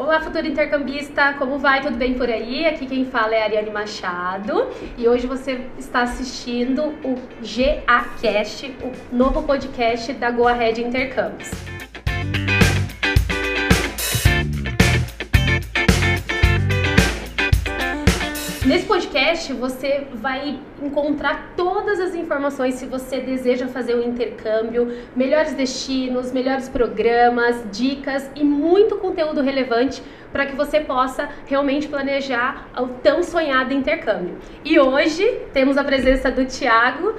Olá, futuro intercambista, como vai? Tudo bem por aí? Aqui quem fala é a Ariane Machado e hoje você está assistindo o GAcast, o novo podcast da Go Ahead Intercâmbios. Podcast você vai encontrar todas as informações se você deseja fazer um intercâmbio, melhores destinos, melhores programas, dicas e muito conteúdo relevante para que você possa realmente planejar o tão sonhado intercâmbio. E hoje temos a presença do Tiago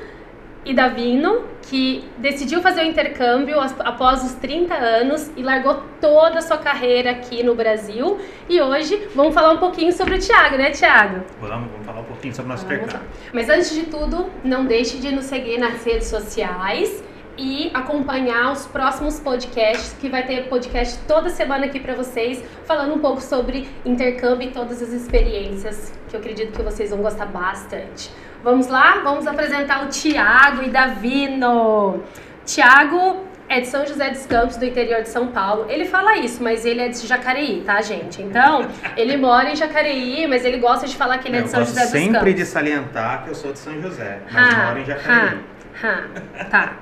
e Davino, que decidiu fazer o intercâmbio após os 30 anos e largou toda a sua carreira aqui no Brasil. E hoje vamos falar um pouquinho sobre o Thiago, né, Thiago? Vamos, vamos falar um pouquinho sobre o nosso intercâmbio. Mas antes de tudo, não deixe de nos seguir nas redes sociais e acompanhar os próximos podcasts, que vai ter podcast toda semana aqui para vocês, falando um pouco sobre intercâmbio e todas as experiências, que eu acredito que vocês vão gostar bastante. Vamos lá? Vamos apresentar o Tiago e Davino. Tiago é de São José dos Campos, do interior de São Paulo. Ele fala isso, mas ele é de Jacareí, tá, gente? Então, ele mora em Jacareí, mas ele gosta de falar que ele é de São José dos Campos. sempre de salientar que eu sou de São José, mas ha, moro em Jacareí. Ha, ha, tá.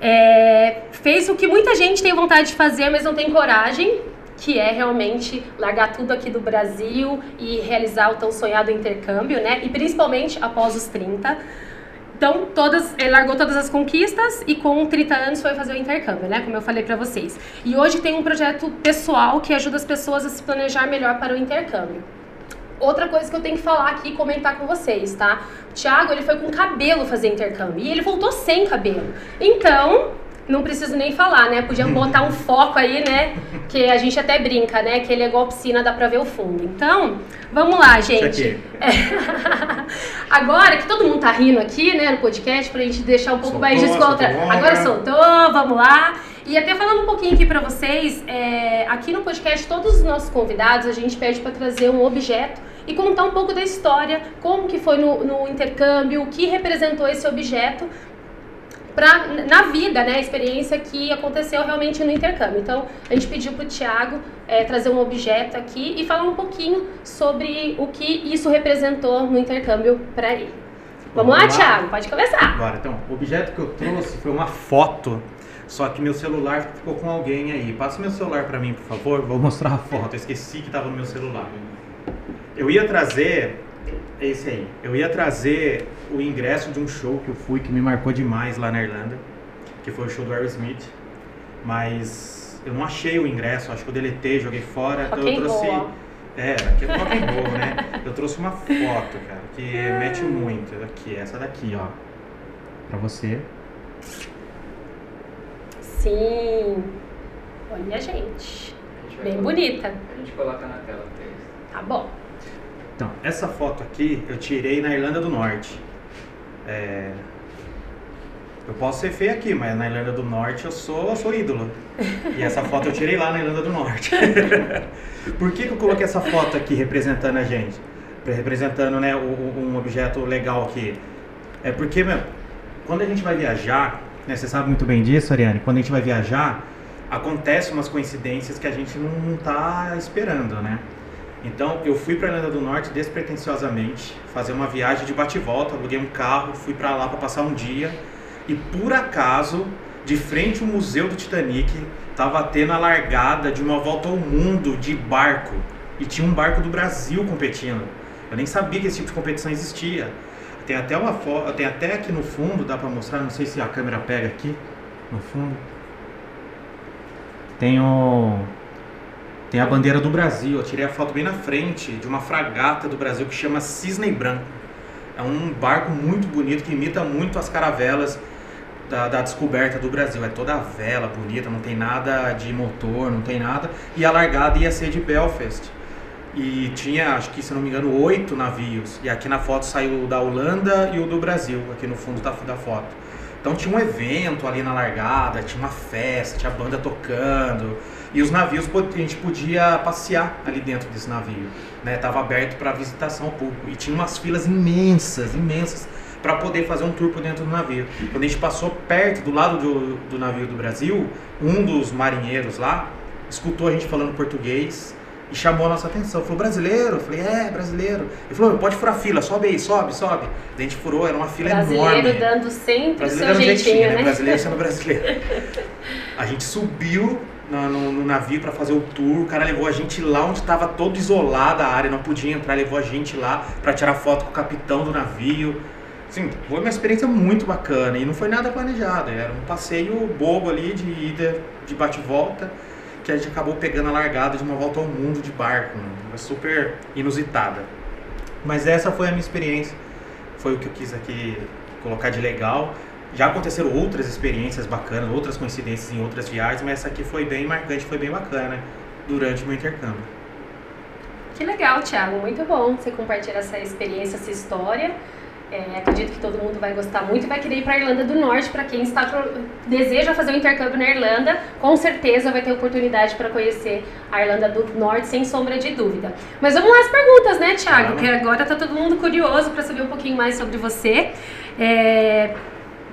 É, fez o que muita gente tem vontade de fazer, mas não tem coragem, que é realmente largar tudo aqui do Brasil e realizar o tão sonhado intercâmbio, né? E principalmente após os 30. Então, todas, ele largou todas as conquistas e com 30 anos foi fazer o intercâmbio, né? Como eu falei para vocês. E hoje tem um projeto pessoal que ajuda as pessoas a se planejar melhor para o intercâmbio. Outra coisa que eu tenho que falar aqui e comentar com vocês, tá? O Thiago, ele foi com cabelo fazer intercâmbio e ele voltou sem cabelo. Então, não preciso nem falar, né? Podiam botar um foco aí, né? Que a gente até brinca, né? Que ele é igual piscina, dá pra ver o fundo. Então, vamos lá, gente. É. Agora que todo mundo tá rindo aqui, né, no podcast, pra gente deixar um pouco soltou, mais descontra. Agora soltou, vamos lá. E até falando um pouquinho aqui pra vocês, é, aqui no podcast, todos os nossos convidados, a gente pede para trazer um objeto e contar um pouco da história, como que foi no, no intercâmbio, o que representou esse objeto pra, na vida, né, a experiência que aconteceu realmente no intercâmbio. Então, a gente pediu para o Tiago é, trazer um objeto aqui e falar um pouquinho sobre o que isso representou no intercâmbio para ele. Vamos, Vamos lá, lá, Tiago, pode começar. Agora, então, o objeto que eu trouxe foi uma foto, só que meu celular ficou com alguém aí. Passa meu celular para mim, por favor, vou mostrar a foto. Eu esqueci que estava no meu celular. Eu ia trazer é esse aí. Eu ia trazer o ingresso de um show que eu fui que me marcou demais lá na Irlanda, que foi o show do Aerosmith, mas eu não achei o ingresso, acho que eu deletei, joguei fora, então eu trouxe é, aqui é rock and roll, né? Eu trouxe uma foto, cara, que mete muito. Aqui, essa daqui, ó. Pra você. Sim. Olha, gente. gente Bem bonita. A gente coloca na tela. Tá bom. Então, essa foto aqui eu tirei na Irlanda do Norte. É... Eu posso ser feio aqui, mas na Irlanda do Norte eu sou, eu sou ídolo. E essa foto eu tirei lá na Irlanda do Norte. Por que, que eu coloquei essa foto aqui representando a gente? Representando né, um objeto legal aqui. É porque, meu, quando a gente vai viajar, né, você sabe muito bem disso, Ariane, quando a gente vai viajar, acontecem umas coincidências que a gente não está esperando, né? Então eu fui para a Irlanda do Norte despretensiosamente, fazer uma viagem de bate-volta, aluguei um carro, fui para lá para passar um dia e por acaso, de frente ao museu do Titanic, estava tendo a largada de uma volta ao mundo de barco e tinha um barco do Brasil competindo. Eu nem sabia que esse tipo de competição existia. Tem até uma foto, tem até aqui no fundo, dá para mostrar, não sei se a câmera pega aqui no fundo. Tem o tem a bandeira do Brasil. Eu tirei a foto bem na frente de uma fragata do Brasil que chama Cisne Branco. É um barco muito bonito que imita muito as caravelas da, da, descoberta do Brasil. É toda a vela bonita, não tem nada de motor, não tem nada. E a largada ia ser de Belfast. E tinha, acho que se não me engano, oito navios. E aqui na foto saiu o da Holanda e o do Brasil, aqui no fundo da, da foto. Então tinha um evento ali na largada, tinha uma festa, tinha banda tocando. E os navios a gente podia passear ali dentro desse navio, né? Tava aberto para visitação ao público e tinha umas filas imensas, imensas para poder fazer um tour por dentro do navio. Quando a gente passou perto do lado do, do navio do Brasil, um dos marinheiros lá escutou a gente falando português e chamou a nossa atenção. Falou, brasileiro? Eu falei, é, brasileiro. Ele falou, pode furar fila, sobe aí, sobe, sobe. Daí a gente furou, era uma fila brasileiro enorme. Brasileiro dando sempre brasileiro o seu jeitinho, jeitinho, né? Brasileiro sendo brasileiro. a gente subiu no, no, no navio para fazer o tour, o cara levou a gente lá onde estava todo isolada a área, não podia entrar, levou a gente lá para tirar foto com o capitão do navio. Assim, foi uma experiência muito bacana e não foi nada planejado, era um passeio bobo ali de ida, de bate-volta que a gente acabou pegando a largada de uma volta ao mundo de barco, uma super inusitada. Mas essa foi a minha experiência, foi o que eu quis aqui colocar de legal. Já aconteceram outras experiências bacanas, outras coincidências em outras viagens, mas essa aqui foi bem marcante, foi bem bacana durante o meu intercâmbio. Que legal, Thiago, muito bom você compartilhar essa experiência, essa história. É, acredito que todo mundo vai gostar muito e vai querer ir para a Irlanda do Norte. Para quem está deseja fazer um intercâmbio na Irlanda, com certeza vai ter oportunidade para conhecer a Irlanda do Norte, sem sombra de dúvida. Mas vamos lá as perguntas, né, Thiago? Claro. Que agora está todo mundo curioso para saber um pouquinho mais sobre você. É,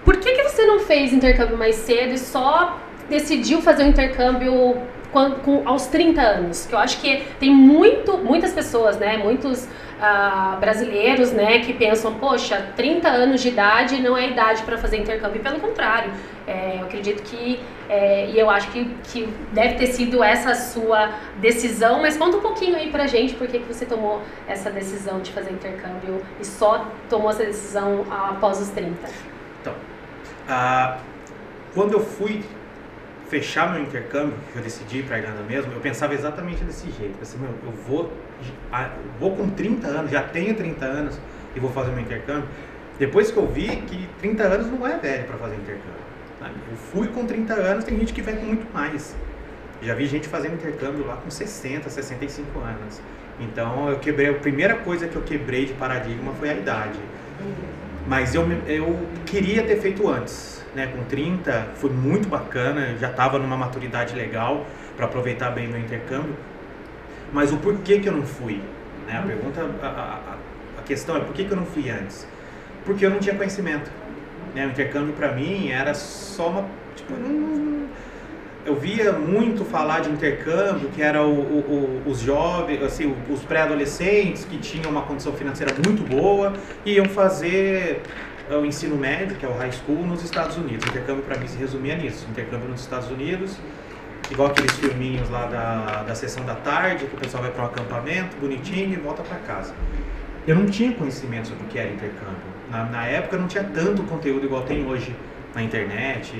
por que, que você não fez intercâmbio mais cedo e só decidiu fazer um intercâmbio quando, com, aos 30 anos? Que eu acho que tem muito, muitas pessoas, né? Muitos uh, brasileiros, né, que pensam, poxa, 30 anos de idade não é idade para fazer intercâmbio. Pelo contrário, é, eu acredito que, é, e eu acho que, que deve ter sido essa a sua decisão, mas conta um pouquinho aí pra gente por que, que você tomou essa decisão de fazer intercâmbio e só tomou essa decisão após os 30. Então, uh, quando eu fui fechar meu intercâmbio, que eu decidi para a Irlanda mesmo, eu pensava exatamente desse jeito. Assim, meu, eu vou, vou com 30 anos, já tenho 30 anos e vou fazer meu intercâmbio. Depois que eu vi que 30 anos não é velho para fazer intercâmbio. Eu fui com 30 anos, tem gente que vai com muito mais. Já vi gente fazendo intercâmbio lá com 60, 65 anos. Então eu quebrei, a primeira coisa que eu quebrei de paradigma foi a idade. Mas eu, eu queria ter feito antes né, com 30, foi muito bacana, já estava numa maturidade legal para aproveitar bem meu intercâmbio. Mas o porquê que eu não fui? Né? A pergunta, a, a, a questão é por que, que eu não fui antes? Porque eu não tinha conhecimento. Né? O intercâmbio para mim era só uma. Tipo, eu via muito falar de intercâmbio, que era o, o, o, os jovens, assim, os pré-adolescentes que tinham uma condição financeira muito boa, e iam fazer o ensino médio, que é o high school, nos Estados Unidos. O intercâmbio para mim se resumia nisso: intercâmbio nos Estados Unidos, igual aqueles filminhos lá da, da sessão da tarde, que o pessoal vai para um acampamento bonitinho e volta para casa. Eu não tinha conhecimento sobre o que era intercâmbio. Na, na época não tinha tanto conteúdo igual tem hoje na internet,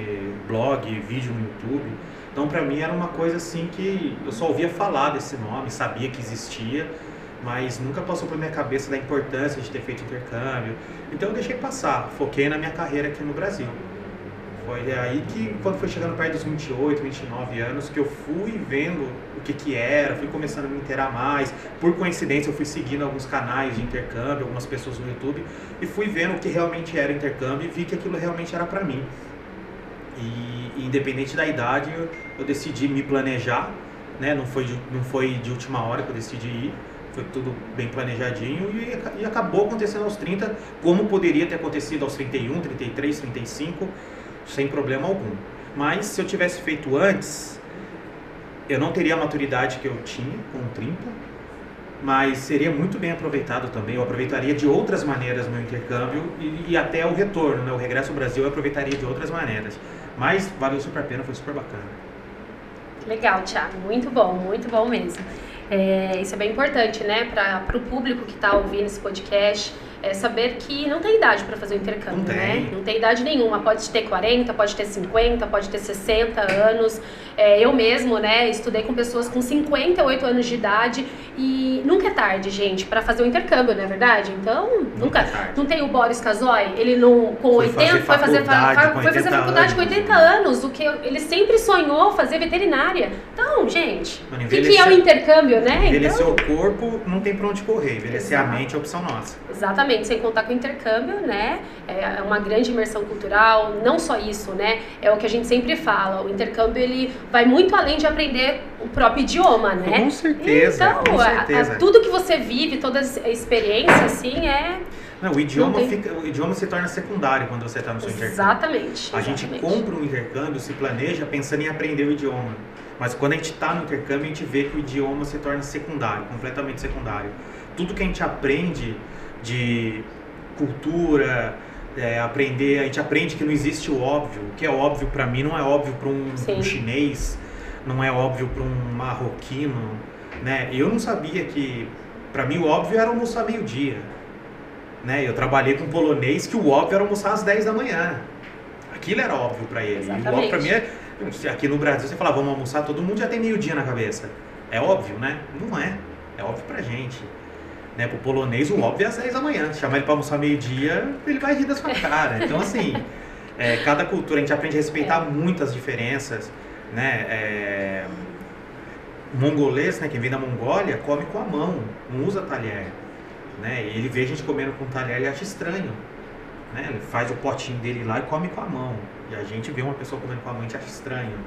blog, vídeo no YouTube. Então para mim era uma coisa assim que eu só ouvia falar desse nome, sabia que existia, mas nunca passou pela minha cabeça da importância de ter feito intercâmbio. Então eu deixei passar, foquei na minha carreira aqui no Brasil. Foi aí que, quando foi chegando perto dos 28, 29 anos, que eu fui vendo o que que era, fui começando a me inteirar mais. Por coincidência, eu fui seguindo alguns canais de intercâmbio, algumas pessoas no YouTube, e fui vendo o que realmente era intercâmbio e vi que aquilo realmente era para mim. E, independente da idade, eu, eu decidi me planejar, né? Não foi, de, não foi de última hora que eu decidi ir foi tudo bem planejadinho e, e, acabou acontecendo aos 30, como poderia ter acontecido aos 31, 33, 35, sem problema algum. Mas se eu tivesse feito antes, eu não teria a maturidade que eu tinha com 30, mas seria muito bem aproveitado também. Eu aproveitaria de outras maneiras meu intercâmbio e, e até o retorno, né? o regresso ao Brasil, eu aproveitaria de outras maneiras. Mas valeu super a pena, foi super bacana. Legal, Thiago, muito bom, muito bom mesmo. É, isso é bem importante, né, para o público que está ouvindo esse podcast é saber que não tem idade para fazer o intercâmbio, não né? Não tem idade nenhuma. Pode ter 40, pode ter 50, pode ter 60 anos. É, eu mesmo, né, estudei com pessoas com 58 anos de idade e nunca é tarde, gente, para fazer o intercâmbio, não é verdade? Então, nunca. nunca é não tem o Boris Casoy, ele não com foi 80 foi fazer fa, foi fazer faculdade com 80 anos, o que ele sempre sonhou fazer veterinária. Então, gente, o que, é o intercâmbio, né? Envelhecer então, o corpo não tem para onde correr, envelhecer Exato. a mente é opção nossa. Exatamente, sem contar com o intercâmbio, né? É uma grande imersão cultural, não só isso, né? É o que a gente sempre fala, o intercâmbio ele vai muito além de aprender o próprio idioma, né? Com certeza. Então, com certeza. A, a, tudo que você vive, toda a experiência, assim, é. Não, o idioma, tem... fica, o idioma se torna secundário quando você está no seu exatamente, intercâmbio. Exatamente. A gente compra um intercâmbio, se planeja pensando em aprender o idioma. Mas quando a gente está no intercâmbio, a gente vê que o idioma se torna secundário, completamente secundário. Tudo que a gente aprende de cultura, é, aprender, a gente aprende que não existe o óbvio. O que é óbvio para mim não é óbvio para um, um, chinês, não é óbvio para um marroquino, né? Eu não sabia que, para mim, o óbvio era almoçar meio-dia. Né? Eu trabalhei com um polonês que o óbvio era almoçar às 10 da manhã. Aquilo era óbvio para ele. Exatamente. O óbvio para mim é. Aqui no Brasil, você fala, vamos almoçar, todo mundo já tem meio-dia na cabeça. É óbvio, né? Não é. É óbvio pra gente. Né, pro polonês, o óbvio é às 10 da manhã. Se chamar ele para almoçar meio-dia, ele vai rir da sua cara. Então, assim, é, cada cultura, a gente aprende a respeitar é. muitas diferenças. Né? É, mongolês, né, quem vem da Mongólia, come com a mão, não usa talher. Né? E ele vê a gente comendo com talher e acha estranho. Né? Ele faz o potinho dele lá e come com a mão. E a gente vê uma pessoa comendo com a mão e acha estranho.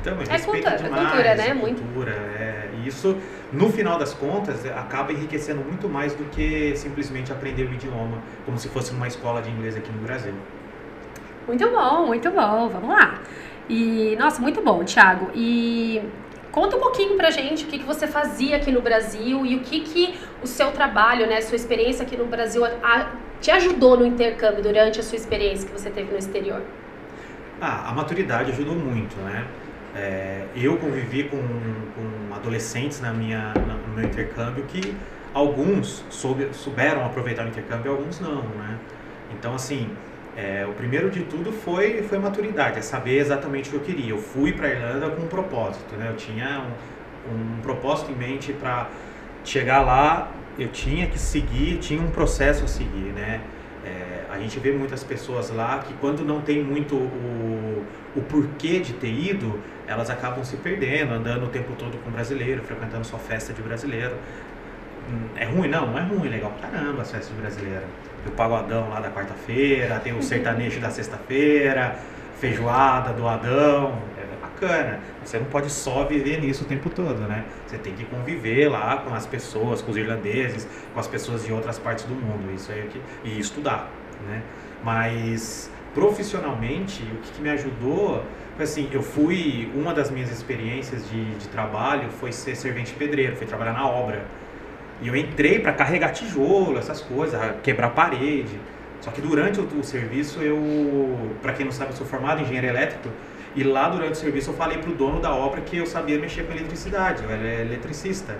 Então, é cultura, demais. É cultura, né? Muito. Cultura, é. E isso, no final das contas, acaba enriquecendo muito mais do que simplesmente aprender o idioma, como se fosse uma escola de inglês aqui no Brasil. Muito bom, muito bom. Vamos lá. E, nossa, muito bom, Thiago. E Conta um pouquinho pra gente o que, que você fazia aqui no Brasil e o que, que o seu trabalho, né, sua experiência aqui no Brasil a, te ajudou no intercâmbio durante a sua experiência que você teve no exterior. Ah, a maturidade ajudou muito, né? É, eu convivi com, com adolescentes na minha, no meu intercâmbio que alguns soube, souberam aproveitar o intercâmbio e alguns não, né? Então, assim, é, o primeiro de tudo foi, foi maturidade, é saber exatamente o que eu queria. Eu fui para a Irlanda com um propósito, né? Eu tinha um, um propósito em mente para chegar lá, eu tinha que seguir, tinha um processo a seguir, né? A gente vê muitas pessoas lá que quando não tem muito o, o porquê de ter ido, elas acabam se perdendo, andando o tempo todo com brasileiro, frequentando só festa de brasileiro. Hum, é ruim? Não, não é ruim, legal caramba as festas de brasileiro o pagodão lá da quarta-feira, tem o sertanejo da sexta-feira, feijoada do Adão, é bacana. Você não pode só viver nisso o tempo todo, né? Você tem que conviver lá com as pessoas, com os irlandeses, com as pessoas de outras partes do mundo, isso aí é e estudar, né? Mas profissionalmente, o que, que me ajudou foi assim, eu fui, uma das minhas experiências de, de trabalho foi ser servente pedreiro, foi trabalhar na obra. E eu entrei para carregar tijolo, essas coisas, quebrar parede. Só que durante o, o serviço eu, para quem não sabe, eu sou formado em engenheiro elétrico. E lá durante o serviço eu falei pro dono da obra que eu sabia mexer com eletricidade, eu era eletricista.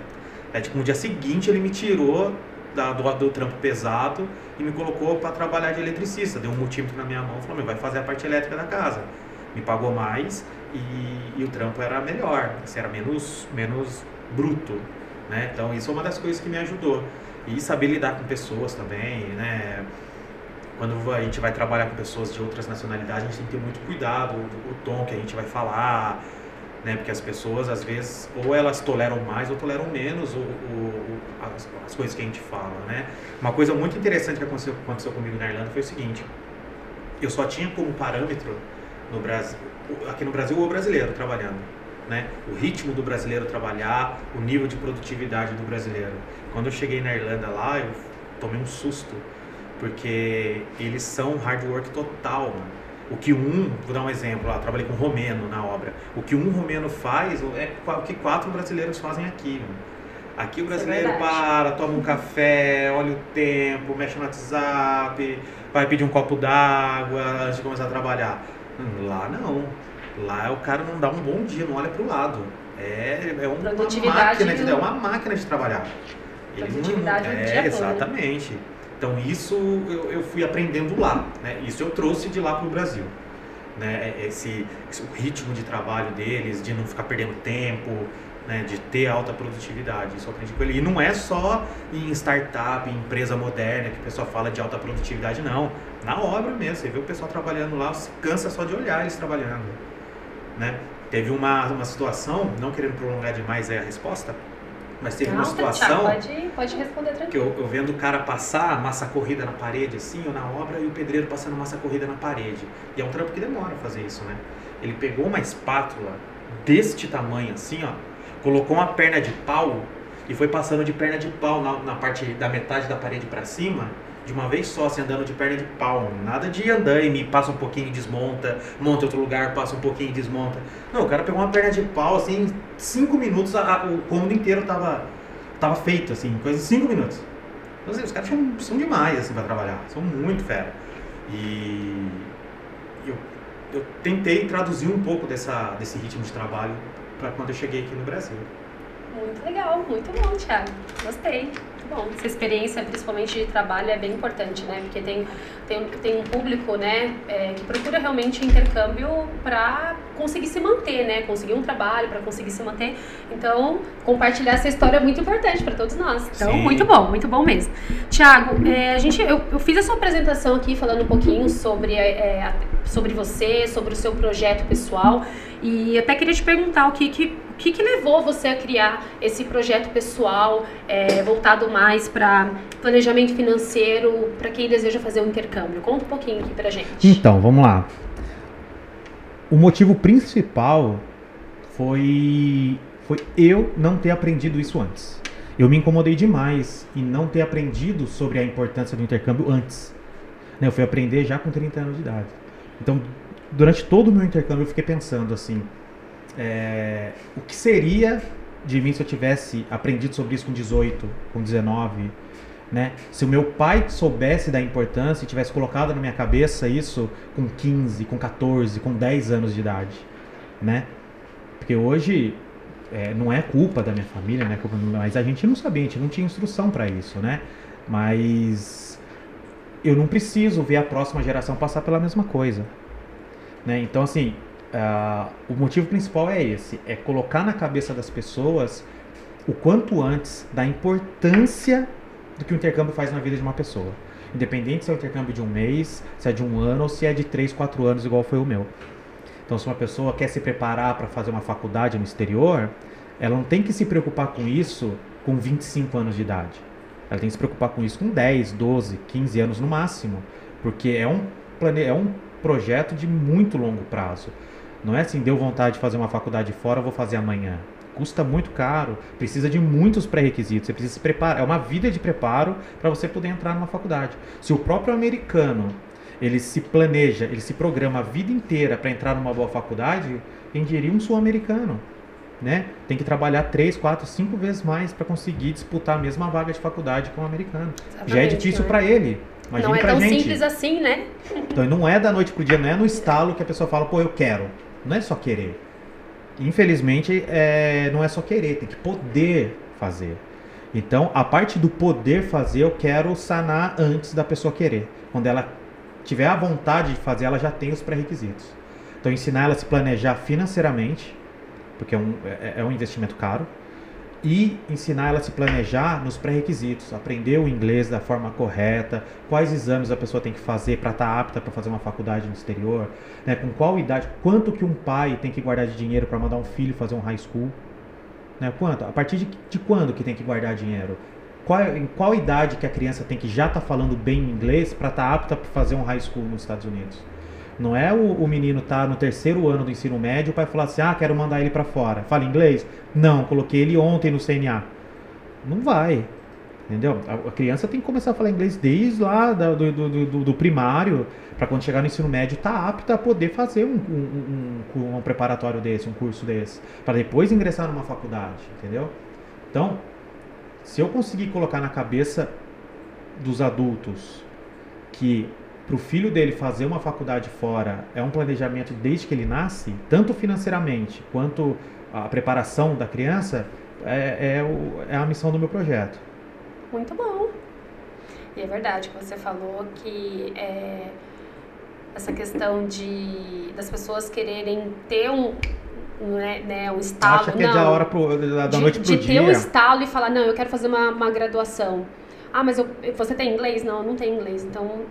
É tipo, no dia seguinte ele me tirou da, do, do trampo pesado e me colocou para trabalhar de eletricista. Deu um multímetro na minha mão e falou: Meu, vai fazer a parte elétrica da casa. Me pagou mais e, e o trampo era melhor, assim, era menos, menos bruto. Né? Então isso é uma das coisas que me ajudou. E saber lidar com pessoas também, né? Quando a gente vai trabalhar com pessoas de outras nacionalidades, a gente tem que ter muito cuidado, o, o tom que a gente vai falar, né? Porque as pessoas, às vezes, ou elas toleram mais ou toleram menos o, o, as, as, coisas que a gente fala, né? Uma coisa muito interessante que aconteceu, aconteceu comigo na Irlanda foi o seguinte, eu só tinha como parâmetro no Brasil, aqui no Brasil, o brasileiro trabalhando né? o ritmo do brasileiro trabalhar, o nível de produtividade do brasileiro. Quando eu cheguei na Irlanda lá, eu tomei um susto, porque eles são hard work total. Mano. O que um, vou dar um exemplo lá, trabalhei com um romeno na obra. O que um romeno faz é o que quatro brasileiros fazem aqui. Aqui o é brasileiro é para, toma um café, olha o tempo, mexe no WhatsApp, vai pedir um copo d'água antes de começar a trabalhar. Lá não Lá o cara não dá um bom dia, não olha para o lado. É, é uma, máquina de, é uma máquina de trabalhar. Ele não, é, exatamente. Então isso eu, eu fui aprendendo lá, né? Isso eu trouxe de lá para o Brasil. Né? Esse, esse, ritmo de trabalho deles, de não ficar perdendo tempo, né? de ter alta produtividade. Isso eu aprendi com ele. E não é só em startup, em empresa moderna que o pessoal fala de alta produtividade, não. Na obra mesmo, você vê o pessoal trabalhando lá, cansa só de olhar eles trabalhando. Né? Teve uma, uma situação, não querendo prolongar demais a resposta, mas teve não, uma situação. pode, pode responder tranquilo. Que eu, eu vendo o cara passar massa corrida na parede, assim, ou na obra, e o pedreiro passando massa corrida na parede. E é um trampo que demora fazer isso, né? Ele pegou uma espátula deste tamanho, assim, ó, colocou uma perna de pau e foi passando de perna de pau na, na parte da metade da parede para cima de uma vez só, assim, andando de perna de pau. Nada de andar e me passa um pouquinho e desmonta, monta outro lugar, passa um pouquinho e desmonta. Não, o cara pegou uma perna de pau, assim, em cinco minutos a, a, o cômodo inteiro tava, tava feito, assim, coisa de cinco minutos. Então, assim, os caras são, são demais, assim, pra trabalhar. São muito fera. E eu, eu tentei traduzir um pouco dessa, desse ritmo de trabalho para quando eu cheguei aqui no Brasil. Muito legal, muito bom, Thiago. Gostei bom. Essa experiência, principalmente de trabalho, é bem importante, né? Porque tem, tem, tem um público, né, é, que procura realmente intercâmbio para conseguir se manter, né? Conseguir um trabalho, para conseguir se manter. Então, compartilhar essa história é muito importante para todos nós. Então, Sim. muito bom, muito bom mesmo. Tiago, é, a gente, eu, eu fiz essa apresentação aqui falando um pouquinho sobre, é, sobre você, sobre o seu projeto pessoal. E até queria te perguntar o que, que o que, que levou você a criar esse projeto pessoal é, voltado mais para planejamento financeiro para quem deseja fazer um intercâmbio? Conta um pouquinho aqui para gente. Então, vamos lá. O motivo principal foi, foi eu não ter aprendido isso antes. Eu me incomodei demais em não ter aprendido sobre a importância do intercâmbio antes. Né, eu fui aprender já com 30 anos de idade. Então, durante todo o meu intercâmbio, eu fiquei pensando assim: é, o que seria de mim se eu tivesse aprendido sobre isso com 18, com 19, né? Se o meu pai soubesse da importância e tivesse colocado na minha cabeça isso com 15, com 14, com 10 anos de idade, né? Porque hoje é, não é culpa da minha família, né? Mas a gente não sabia, a gente não tinha instrução para isso, né? Mas eu não preciso ver a próxima geração passar pela mesma coisa, né? Então assim, Uh, o motivo principal é esse: é colocar na cabeça das pessoas o quanto antes da importância do que o intercâmbio faz na vida de uma pessoa. Independente se é um intercâmbio de um mês, se é de um ano ou se é de três, quatro anos, igual foi o meu. Então, se uma pessoa quer se preparar para fazer uma faculdade no exterior, ela não tem que se preocupar com isso com 25 anos de idade. Ela tem que se preocupar com isso com 10, 12, 15 anos no máximo, porque é um, plane... é um projeto de muito longo prazo. Não é assim, deu vontade de fazer uma faculdade fora, vou fazer amanhã. Custa muito caro, precisa de muitos pré-requisitos, você precisa se preparar, é uma vida de preparo para você poder entrar numa faculdade. Se o próprio americano, ele se planeja, ele se programa a vida inteira para entrar numa boa faculdade, quem diria um sul-americano, né? Tem que trabalhar três, quatro, cinco vezes mais para conseguir disputar a mesma vaga de faculdade com o americano. Exatamente, Já é difícil né? para ele. Imagine não é tão gente. simples assim, né? Então não é da noite pro dia, não é no estalo que a pessoa fala, pô, eu quero. Não é só querer. Infelizmente, é, não é só querer, tem que poder fazer. Então, a parte do poder fazer, eu quero sanar antes da pessoa querer. Quando ela tiver a vontade de fazer, ela já tem os pré-requisitos. Então, ensinar ela a se planejar financeiramente, porque é um, é, é um investimento caro e ensinar ela a se planejar nos pré-requisitos, aprender o inglês da forma correta, quais exames a pessoa tem que fazer para estar tá apta para fazer uma faculdade no exterior, né? com qual idade, quanto que um pai tem que guardar de dinheiro para mandar um filho fazer um high school, né? quanto, a partir de, de quando que tem que guardar dinheiro, qual, em qual idade que a criança tem que já estar tá falando bem inglês para estar tá apta para fazer um high school nos Estados Unidos. Não é o, o menino tá no terceiro ano do ensino médio, pai falar assim: "Ah, quero mandar ele para fora". Fala inglês? Não, coloquei ele ontem no CNA. Não vai. Entendeu? A, a criança tem que começar a falar inglês desde lá do, do, do, do primário, para quando chegar no ensino médio tá apta a poder fazer um, um, um, um preparatório desse, um curso desse, para depois ingressar numa faculdade, entendeu? Então, se eu conseguir colocar na cabeça dos adultos que para o filho dele fazer uma faculdade fora é um planejamento desde que ele nasce, tanto financeiramente quanto a preparação da criança, é, é, o, é a missão do meu projeto. Muito bom. E é verdade que você falou que é, essa questão de das pessoas quererem ter um, né, né, um estalo. Acha que não, é da hora pro, da, de, noite pro de dia. ter um estalo e falar, não, eu quero fazer uma, uma graduação. Ah, mas eu, você tem inglês? Não, eu não tenho inglês. Então,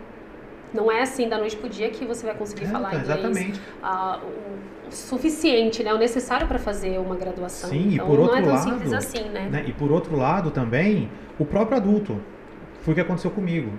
não é assim da noite pro dia que você vai conseguir é, falar inglês. Exatamente. O, o suficiente, né? O necessário para fazer uma graduação. Sim, então, e por outro não é tão lado, simples assim, né? né? E por outro lado também, o próprio adulto. Foi o que aconteceu comigo.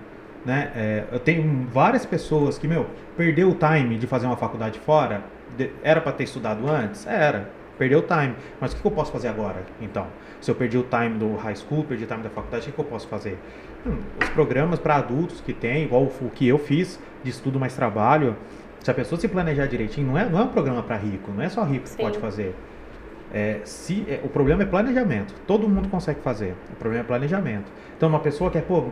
Né? É, eu tenho várias pessoas que, meu, perdeu o time de fazer uma faculdade fora. De, era para ter estudado antes? Era. Perdeu o time. Mas o que eu posso fazer agora, então? Se eu perdi o time do high school, perdi o time da faculdade, o que eu posso fazer? Hum, os programas para adultos que tem, igual o que eu fiz, de estudo mais trabalho, se a pessoa se planejar direitinho, não é, não é um programa para rico, não é só rico Sim. que pode fazer. É, se, é, o problema é planejamento. Todo mundo consegue fazer. O problema é planejamento. Então, uma pessoa que é, pô,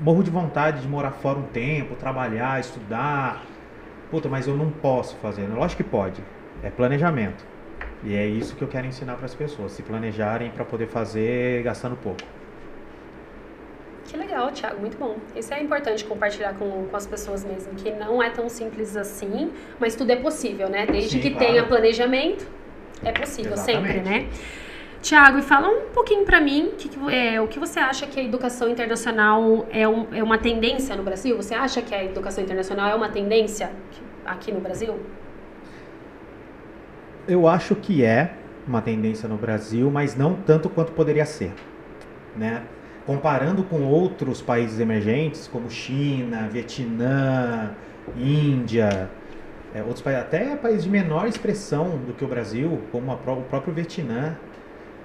morro de vontade de morar fora um tempo, trabalhar, estudar. Puta, mas eu não posso fazer. Lógico que pode. É planejamento. E é isso que eu quero ensinar para as pessoas, se planejarem para poder fazer gastando pouco. Que legal, Thiago, muito bom. Isso é importante compartilhar com, com as pessoas mesmo, que não é tão simples assim, mas tudo é possível, né? Desde Sim, que claro. tenha planejamento, é possível Exatamente. sempre, né? Tiago, e fala um pouquinho para mim que, é, o que você acha que a educação internacional é, um, é uma tendência no Brasil? Você acha que a educação internacional é uma tendência aqui no Brasil? Eu acho que é uma tendência no Brasil, mas não tanto quanto poderia ser. Né? Comparando com outros países emergentes, como China, Vietnã, Índia, é, outros países, até países de menor expressão do que o Brasil, como a, o próprio Vietnã,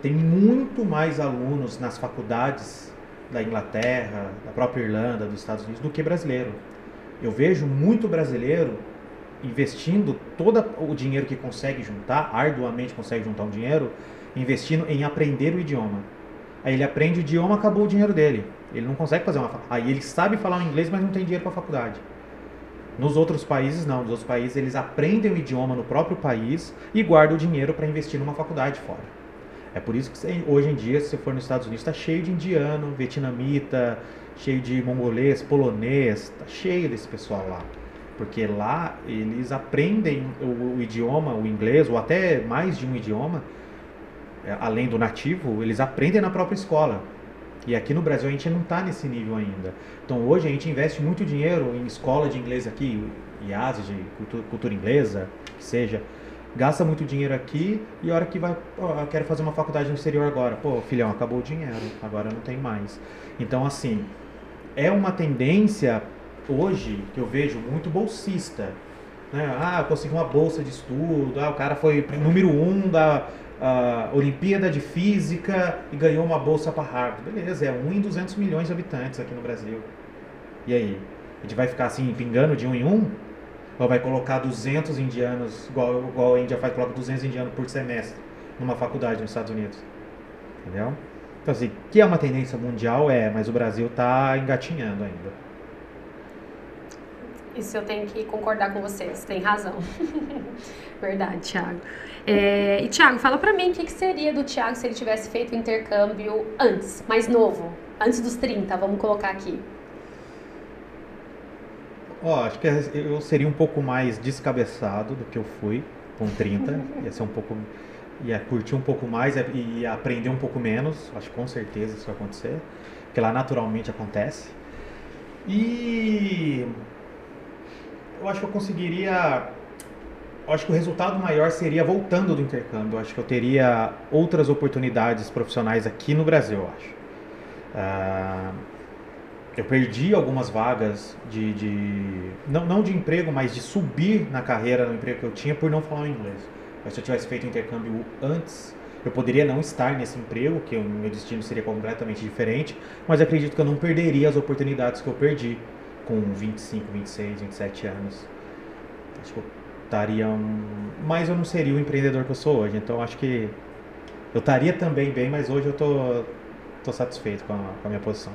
tem muito mais alunos nas faculdades da Inglaterra, da própria Irlanda, dos Estados Unidos, do que brasileiro. Eu vejo muito brasileiro investindo todo o dinheiro que consegue juntar, arduamente consegue juntar um dinheiro, investindo em aprender o idioma. Aí ele aprende o idioma, acabou o dinheiro dele. Ele não consegue fazer uma. Aí ele sabe falar o inglês, mas não tem dinheiro para a faculdade. Nos outros países, não. Nos outros países, eles aprendem o idioma no próprio país e guardam o dinheiro para investir numa faculdade fora. É por isso que hoje em dia, se você for nos Estados Unidos, está cheio de indiano, vietnamita, cheio de mongolês, polonês, está cheio desse pessoal lá. Porque lá eles aprendem o, o idioma, o inglês, ou até mais de um idioma, é, além do nativo, eles aprendem na própria escola. E aqui no Brasil a gente não está nesse nível ainda. Então hoje a gente investe muito dinheiro em escola de inglês aqui, IAS, de cultura, cultura inglesa, que seja. Gasta muito dinheiro aqui e a hora que vai, eu quero fazer uma faculdade no exterior agora. Pô, filhão, acabou o dinheiro, agora não tem mais. Então, assim, é uma tendência hoje que eu vejo muito bolsista. Né? Ah, eu uma bolsa de estudo, ah, o cara foi número um da a Olimpíada de Física e ganhou uma bolsa para Harvard. Beleza, é 1 em 200 milhões de habitantes aqui no Brasil. E aí? A gente vai ficar assim, pingando de um em um? Ou vai colocar 200 indianos, igual, igual a Índia faz, coloca 200 indianos por semestre numa faculdade nos Estados Unidos? Entendeu? Então, assim, que é uma tendência mundial, é, mas o Brasil está engatinhando ainda. Isso eu tenho que concordar com você, você tem razão. Verdade, Thiago. É, e Thiago, fala pra mim o que, que seria do Thiago se ele tivesse feito o intercâmbio antes, mais novo, antes dos 30, vamos colocar aqui. Ó, oh, acho que eu seria um pouco mais descabeçado do que eu fui com 30. ia ser um pouco. ia curtir um pouco mais e aprender um pouco menos. Acho que com certeza isso vai acontecer. Porque lá naturalmente acontece. E. Acho que eu conseguiria eu acho que o resultado maior seria voltando do intercâmbio. Eu acho que eu teria outras oportunidades profissionais aqui no Brasil, eu acho. Uh, eu perdi algumas vagas de, de não, não de emprego, mas de subir na carreira no emprego que eu tinha por não falar inglês. Mas se eu tivesse feito o intercâmbio antes, eu poderia não estar nesse emprego, que o meu destino seria completamente diferente, mas acredito que eu não perderia as oportunidades que eu perdi com 25, 26, 27 anos. Acho que eu estariam. Mas eu não seria o empreendedor que eu sou hoje. Então acho que eu estaria também bem, mas hoje eu tô, tô satisfeito com a, com a minha posição.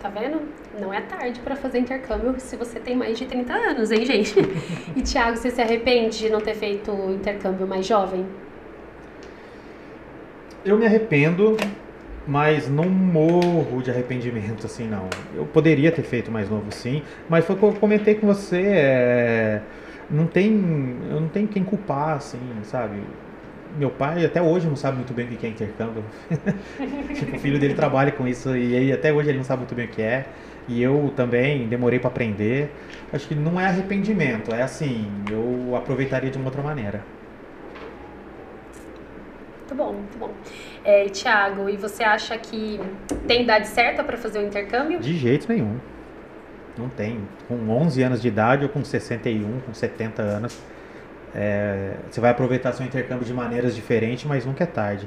Tá vendo? Não é tarde para fazer intercâmbio se você tem mais de 30 anos, hein, gente? e Thiago, você se arrepende de não ter feito intercâmbio mais jovem? Eu me arrependo, mas não morro de arrependimento, assim, não. Eu poderia ter feito mais novo, sim, mas foi o que eu comentei com você. É não tem, eu não tenho quem culpar, assim, sabe? Meu pai até hoje não sabe muito bem o que é intercâmbio. tipo, o filho dele trabalha com isso e até hoje ele não sabe muito bem o que é. E eu também demorei para aprender. Acho que não é arrependimento, é assim, eu aproveitaria de uma outra maneira. Muito bom, muito bom. É, Tiago, e você acha que tem idade certa para fazer o intercâmbio? De jeito nenhum. Não tem. Com 11 anos de idade ou com 61, com 70 anos, É, você vai aproveitar seu intercâmbio de maneiras diferentes, mas nunca é tarde.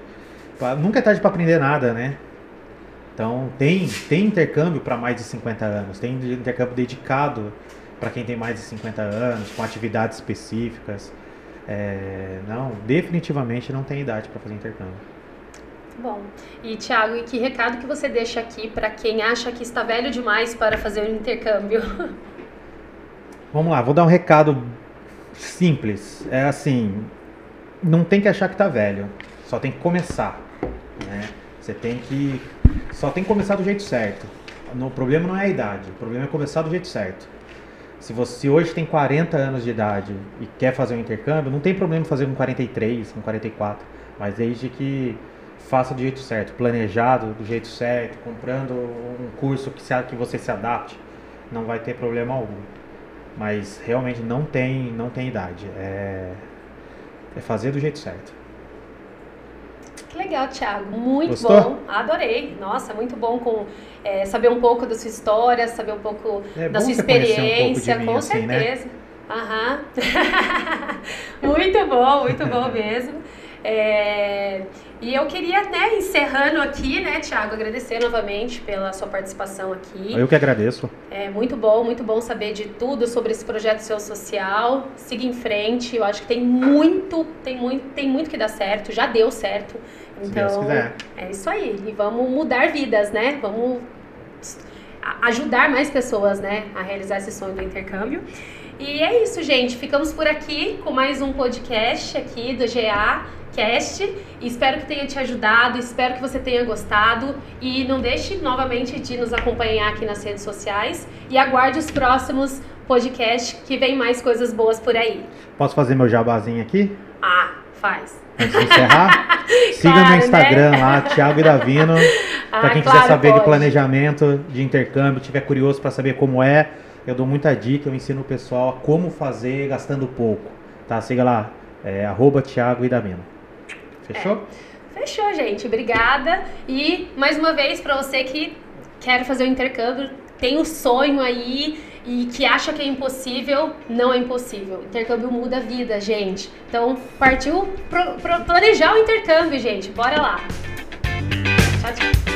Nunca é tarde para aprender nada, né? Então tem, tem intercâmbio para mais de 50 anos, tem intercâmbio dedicado para quem tem mais de 50 anos, com atividades específicas. É, não, definitivamente não tem idade para fazer intercâmbio. Bom, e Thiago, e que recado que você deixa aqui para quem acha que está velho demais para fazer o intercâmbio? Vamos lá, vou dar um recado simples. É assim, não tem que achar que está velho, só tem que começar. Né? Você tem que só tem que começar do jeito certo. O problema não é a idade, o problema é começar do jeito certo. Se você hoje tem 40 anos de idade e quer fazer um intercâmbio, não tem problema fazer com 43, com 44, mas desde que faça do jeito certo, planejado do jeito certo, comprando um curso que, se, que você se adapte, não vai ter problema algum. Mas realmente não tem, não tem idade. É, é fazer do jeito certo. Que legal, Thiago. Muito Gostou? bom. Adorei. Nossa, muito bom com é, saber um pouco da sua história, saber um pouco É da sua um experiência, de mim, com assim, né? certeza. Aham. muito bom, muito bom mesmo. É, e eu queria, né, encerrando aqui, né, Thiago, agradecer novamente pela sua participação aqui. Eu que agradeço. É muito bom, muito bom saber de tudo sobre esse projeto seu social. Siga em frente. Eu acho que tem muito, tem muito, tem muito que dar certo. Já deu certo. Então, quiser. é isso aí. E vamos mudar vidas, né? Vamos ajudar mais pessoas, né, a realizar esse sonho do intercâmbio. E é isso, gente. Ficamos por aqui com mais um podcast aqui do GA Cast. Espero que tenha te ajudado, espero que você tenha gostado. E não deixe novamente de nos acompanhar aqui nas redes sociais. E aguarde os próximos podcasts que vem mais coisas boas por aí. Posso fazer meu jabazinho aqui? Ah, faz. Antes de encerrar? Siga Claro, meu né? Instagram lá, Thiago Idavino. Para Ah, quem claro, quiser saber pode. de planejamento, de intercâmbio, tiver curioso para saber como é, eu dou muita dica, eu ensino o pessoal a como fazer gastando pouco. Tá? Siga lá, é, arroba Thiago. Fechou? Fechou, gente. Obrigada. E mais uma vez, para você que quer fazer o intercâmbio, tem o sonho aí e que acha que é impossível, não é impossível. Intercâmbio muda a vida, gente. Então, partiu pro, pro- planejar o intercâmbio, gente. Bora lá. Tchau, tchau.